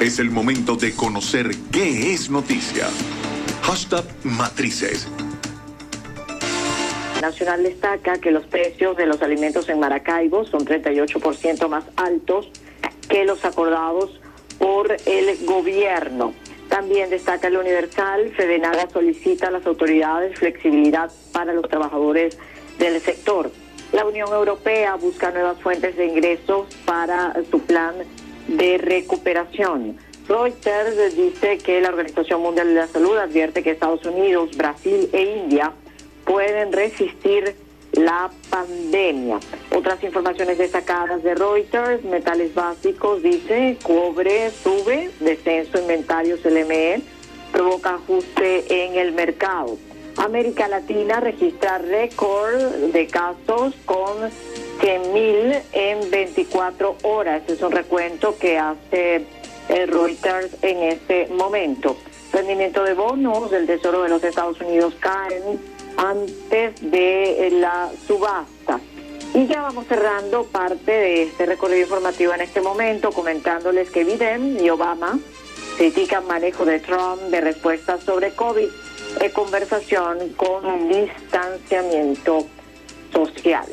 Es el momento de conocer qué es noticia. Hashtag Matrices. Nacional destaca que los precios de los alimentos en Maracaibo son 38% más altos que los acordados por el gobierno. También destaca el Universal, Fedenaga solicita a las autoridades flexibilidad para los trabajadores del sector. La Unión Europea busca nuevas fuentes de ingresos para su plan de recuperación. Reuters dice que la Organización Mundial de la Salud advierte que Estados Unidos, Brasil e India pueden resistir la pandemia. Otras informaciones destacadas de Reuters, metales básicos, dice, cobre sube, descenso inventarios LME, provoca ajuste en el mercado. América Latina registra récord de casos con 100.000 en 24 horas. Es un recuento que hace eh, Reuters en este momento. Rendimiento de bonos del Tesoro de los Estados Unidos caen antes de eh, la subasta. Y ya vamos cerrando parte de este recorrido informativo en este momento, comentándoles que Biden y Obama critican manejo de Trump de respuestas sobre COVID, en conversación con distanciamiento social.